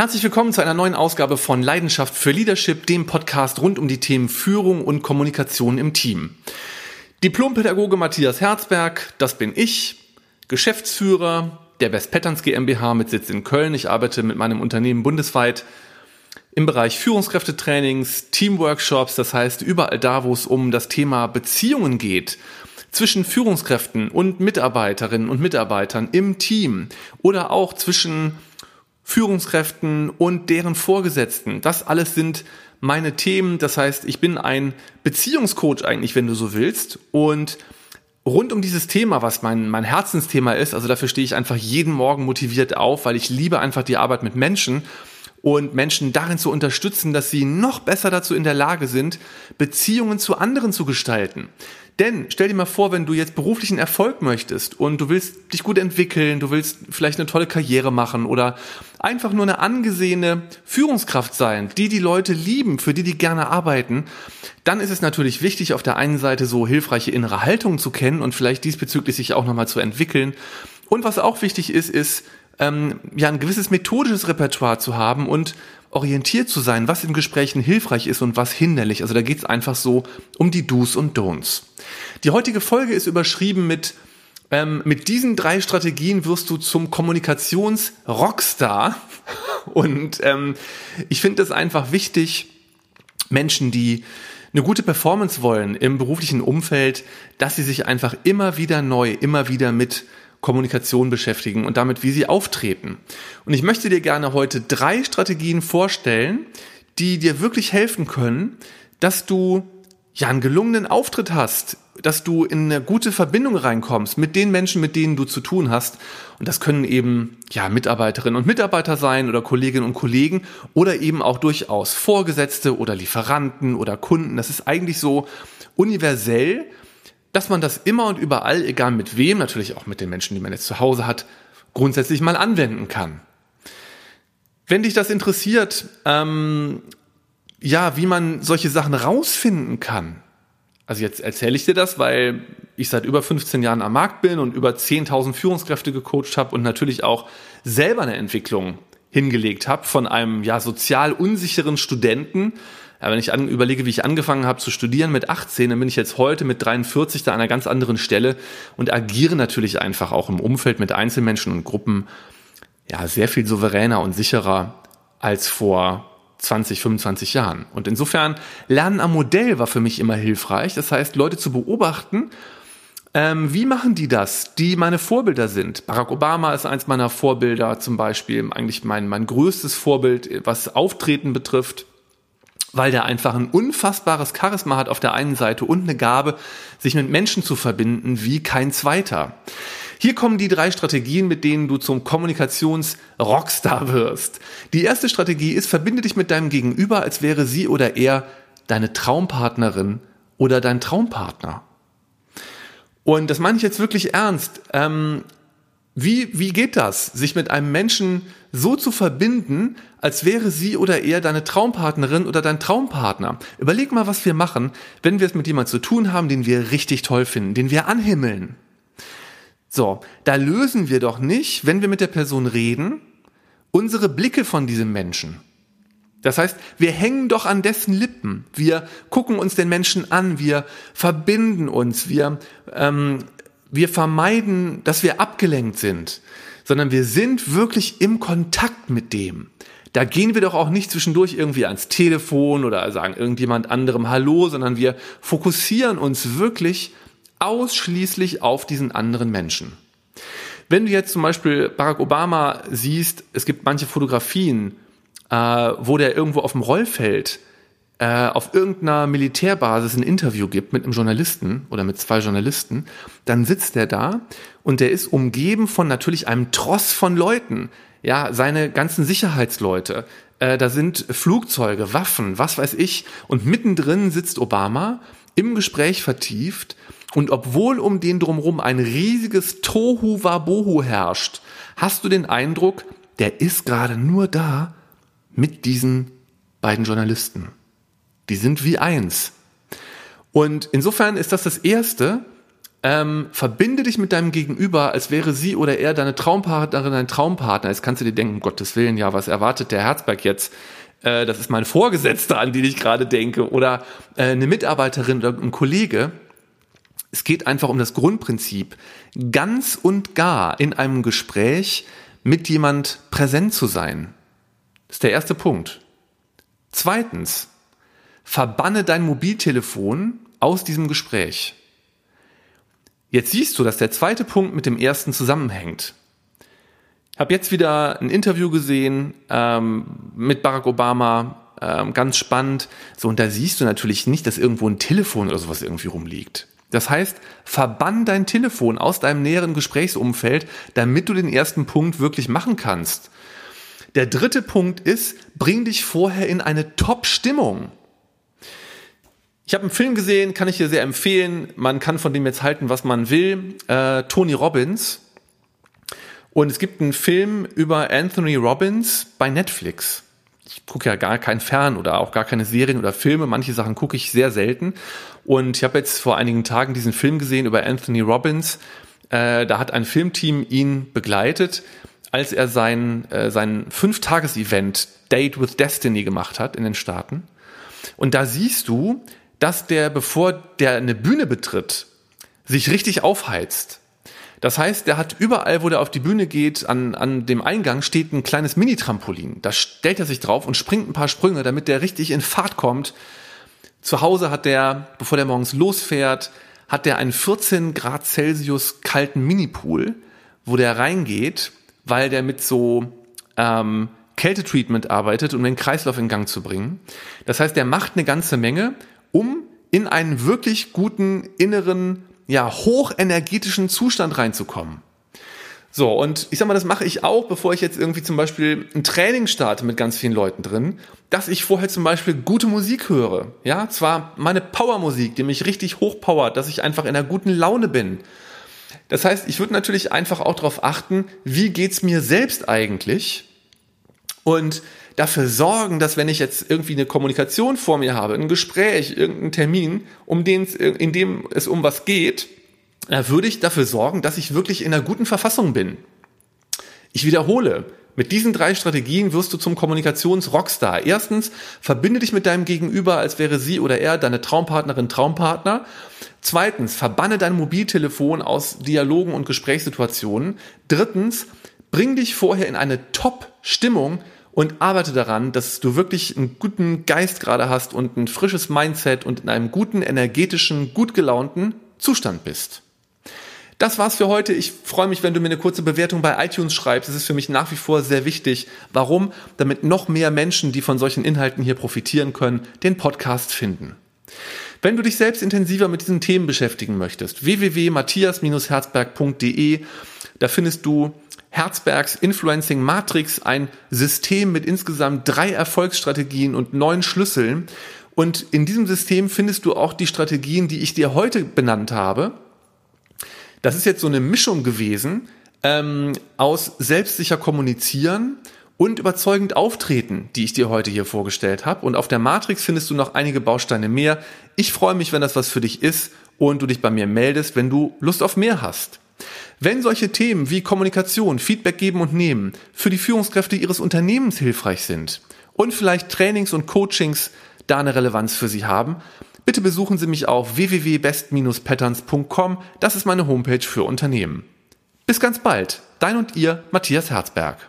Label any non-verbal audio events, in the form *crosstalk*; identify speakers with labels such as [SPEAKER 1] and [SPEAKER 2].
[SPEAKER 1] Herzlich willkommen zu einer neuen Ausgabe von Leidenschaft für Leadership, dem Podcast rund um die Themen Führung und Kommunikation im Team. Diplompädagoge Matthias Herzberg, das bin ich, Geschäftsführer der Best Patterns GmbH mit Sitz in Köln. Ich arbeite mit meinem Unternehmen bundesweit im Bereich Führungskräftetrainings, Teamworkshops, das heißt überall da, wo es um das Thema Beziehungen geht zwischen Führungskräften und Mitarbeiterinnen und Mitarbeitern im Team oder auch zwischen Führungskräften und deren Vorgesetzten. Das alles sind meine Themen. Das heißt, ich bin ein Beziehungscoach eigentlich, wenn du so willst. Und rund um dieses Thema, was mein, mein Herzensthema ist, also dafür stehe ich einfach jeden Morgen motiviert auf, weil ich liebe einfach die Arbeit mit Menschen und Menschen darin zu unterstützen, dass sie noch besser dazu in der Lage sind, Beziehungen zu anderen zu gestalten. Denn stell dir mal vor, wenn du jetzt beruflichen Erfolg möchtest und du willst dich gut entwickeln, du willst vielleicht eine tolle Karriere machen oder einfach nur eine angesehene Führungskraft sein, die die Leute lieben, für die die gerne arbeiten, dann ist es natürlich wichtig, auf der einen Seite so hilfreiche innere Haltungen zu kennen und vielleicht diesbezüglich sich auch nochmal zu entwickeln. Und was auch wichtig ist, ist, ähm, ja, ein gewisses methodisches Repertoire zu haben und orientiert zu sein, was in Gesprächen hilfreich ist und was hinderlich. Also da geht es einfach so um die Do's und Don'ts. Die heutige Folge ist überschrieben mit ähm, mit diesen drei Strategien wirst du zum Kommunikations-Rockstar. *laughs* Und ähm, ich finde es einfach wichtig, Menschen, die eine gute Performance wollen im beruflichen Umfeld, dass sie sich einfach immer wieder neu, immer wieder mit Kommunikation beschäftigen und damit, wie sie auftreten. Und ich möchte dir gerne heute drei Strategien vorstellen, die dir wirklich helfen können, dass du ja einen gelungenen Auftritt hast, dass du in eine gute Verbindung reinkommst mit den Menschen, mit denen du zu tun hast. Und das können eben ja Mitarbeiterinnen und Mitarbeiter sein oder Kolleginnen und Kollegen oder eben auch durchaus Vorgesetzte oder Lieferanten oder Kunden. Das ist eigentlich so universell dass man das immer und überall, egal mit wem, natürlich auch mit den Menschen, die man jetzt zu Hause hat, grundsätzlich mal anwenden kann. Wenn dich das interessiert, ähm, ja, wie man solche Sachen rausfinden kann. Also jetzt erzähle ich dir das, weil ich seit über 15 Jahren am Markt bin und über 10.000 Führungskräfte gecoacht habe und natürlich auch selber eine Entwicklung hingelegt habe von einem ja sozial unsicheren Studenten ja, wenn ich an, überlege, wie ich angefangen habe zu studieren mit 18, dann bin ich jetzt heute mit 43 da an einer ganz anderen Stelle und agiere natürlich einfach auch im Umfeld mit Einzelmenschen und Gruppen ja sehr viel souveräner und sicherer als vor 20, 25 Jahren. Und insofern Lernen am Modell war für mich immer hilfreich. Das heißt, Leute zu beobachten, ähm, wie machen die das, die meine Vorbilder sind? Barack Obama ist eins meiner Vorbilder zum Beispiel, eigentlich mein, mein größtes Vorbild, was Auftreten betrifft weil der einfach ein unfassbares Charisma hat auf der einen Seite und eine Gabe, sich mit Menschen zu verbinden wie kein zweiter. Hier kommen die drei Strategien, mit denen du zum Kommunikations-Rockstar wirst. Die erste Strategie ist, verbinde dich mit deinem Gegenüber, als wäre sie oder er deine Traumpartnerin oder dein Traumpartner. Und das meine ich jetzt wirklich ernst. Ähm, wie, wie geht das, sich mit einem Menschen so zu verbinden, als wäre sie oder er deine Traumpartnerin oder dein Traumpartner? Überleg mal, was wir machen, wenn wir es mit jemandem zu tun haben, den wir richtig toll finden, den wir anhimmeln. So, da lösen wir doch nicht, wenn wir mit der Person reden, unsere Blicke von diesem Menschen. Das heißt, wir hängen doch an dessen Lippen. Wir gucken uns den Menschen an, wir verbinden uns, wir ähm, wir vermeiden, dass wir abgelenkt sind, sondern wir sind wirklich im Kontakt mit dem. Da gehen wir doch auch nicht zwischendurch irgendwie ans Telefon oder sagen irgendjemand anderem Hallo, sondern wir fokussieren uns wirklich ausschließlich auf diesen anderen Menschen. Wenn du jetzt zum Beispiel Barack Obama siehst, es gibt manche Fotografien, äh, wo der irgendwo auf dem Rollfeld äh, auf irgendeiner Militärbasis ein Interview gibt mit einem Journalisten oder mit zwei Journalisten, dann sitzt der da und der ist umgeben von natürlich einem Tross von Leuten. Ja, seine ganzen Sicherheitsleute. Äh, da sind Flugzeuge, Waffen, was weiß ich. Und mittendrin sitzt Obama im Gespräch vertieft. Und obwohl um den drumherum ein riesiges Tohu Wabohu herrscht, hast du den Eindruck, der ist gerade nur da mit diesen beiden Journalisten. Die sind wie eins. Und insofern ist das das Erste, ähm, verbinde dich mit deinem Gegenüber, als wäre sie oder er deine Traumpartnerin, dein Traumpartner. Jetzt kannst du dir denken, um Gottes Willen, ja, was erwartet der Herzberg jetzt? Äh, das ist mein Vorgesetzter, an den ich gerade denke. Oder äh, eine Mitarbeiterin oder ein Kollege. Es geht einfach um das Grundprinzip, ganz und gar in einem Gespräch mit jemand präsent zu sein. Das ist der erste Punkt. Zweitens, verbanne dein Mobiltelefon aus diesem Gespräch. Jetzt siehst du, dass der zweite Punkt mit dem ersten zusammenhängt. Ich habe jetzt wieder ein Interview gesehen ähm, mit Barack Obama, ähm, ganz spannend. So, und da siehst du natürlich nicht, dass irgendwo ein Telefon oder sowas irgendwie rumliegt. Das heißt, verbann dein Telefon aus deinem näheren Gesprächsumfeld, damit du den ersten Punkt wirklich machen kannst. Der dritte Punkt ist, bring dich vorher in eine Top-Stimmung. Ich habe einen Film gesehen, kann ich dir sehr empfehlen. Man kann von dem jetzt halten, was man will. Äh, Tony Robbins. Und es gibt einen Film über Anthony Robbins bei Netflix. Ich gucke ja gar kein Fern oder auch gar keine Serien oder Filme. Manche Sachen gucke ich sehr selten. Und ich habe jetzt vor einigen Tagen diesen Film gesehen über Anthony Robbins. Äh, da hat ein Filmteam ihn begleitet, als er sein, äh, sein Fünf-Tages-Event Date with Destiny gemacht hat in den Staaten. Und da siehst du, dass der, bevor der eine Bühne betritt, sich richtig aufheizt. Das heißt, der hat überall, wo der auf die Bühne geht, an, an dem Eingang steht ein kleines Mini-Trampolin. Da stellt er sich drauf und springt ein paar Sprünge, damit der richtig in Fahrt kommt. Zu Hause hat der, bevor der morgens losfährt, hat der einen 14 Grad Celsius kalten Mini-Pool, wo der reingeht, weil der mit so ähm, Kältetreatment arbeitet, um den Kreislauf in Gang zu bringen. Das heißt, der macht eine ganze Menge um in einen wirklich guten inneren, ja, hochenergetischen Zustand reinzukommen. So, und ich sag mal, das mache ich auch, bevor ich jetzt irgendwie zum Beispiel ein Training starte mit ganz vielen Leuten drin, dass ich vorher zum Beispiel gute Musik höre. Ja, zwar meine Powermusik, die mich richtig hochpowert, dass ich einfach in einer guten Laune bin. Das heißt, ich würde natürlich einfach auch darauf achten, wie geht's mir selbst eigentlich? Und dafür sorgen, dass wenn ich jetzt irgendwie eine Kommunikation vor mir habe, ein Gespräch, irgendeinen Termin, um den, in dem es um was geht, da würde ich dafür sorgen, dass ich wirklich in einer guten Verfassung bin. Ich wiederhole, mit diesen drei Strategien wirst du zum Kommunikationsrockstar. Erstens, verbinde dich mit deinem Gegenüber, als wäre sie oder er deine Traumpartnerin, Traumpartner. Zweitens, verbanne dein Mobiltelefon aus Dialogen und Gesprächssituationen. Drittens, bring dich vorher in eine Top-Stimmung, und arbeite daran, dass du wirklich einen guten Geist gerade hast und ein frisches Mindset und in einem guten, energetischen, gut gelaunten Zustand bist. Das war's für heute. Ich freue mich, wenn du mir eine kurze Bewertung bei iTunes schreibst. Das ist für mich nach wie vor sehr wichtig. Warum? Damit noch mehr Menschen, die von solchen Inhalten hier profitieren können, den Podcast finden. Wenn du dich selbst intensiver mit diesen Themen beschäftigen möchtest, www.matthias-herzberg.de, da findest du Herzbergs Influencing Matrix, ein System mit insgesamt drei Erfolgsstrategien und neun Schlüsseln. Und in diesem System findest du auch die Strategien, die ich dir heute benannt habe. Das ist jetzt so eine Mischung gewesen ähm, aus selbstsicher kommunizieren und überzeugend auftreten, die ich dir heute hier vorgestellt habe. Und auf der Matrix findest du noch einige Bausteine mehr. Ich freue mich, wenn das was für dich ist und du dich bei mir meldest, wenn du Lust auf mehr hast. Wenn solche Themen wie Kommunikation, Feedback geben und nehmen für die Führungskräfte Ihres Unternehmens hilfreich sind und vielleicht Trainings und Coachings da eine Relevanz für Sie haben, bitte besuchen Sie mich auf www.best-patterns.com. Das ist meine Homepage für Unternehmen. Bis ganz bald. Dein und Ihr Matthias Herzberg.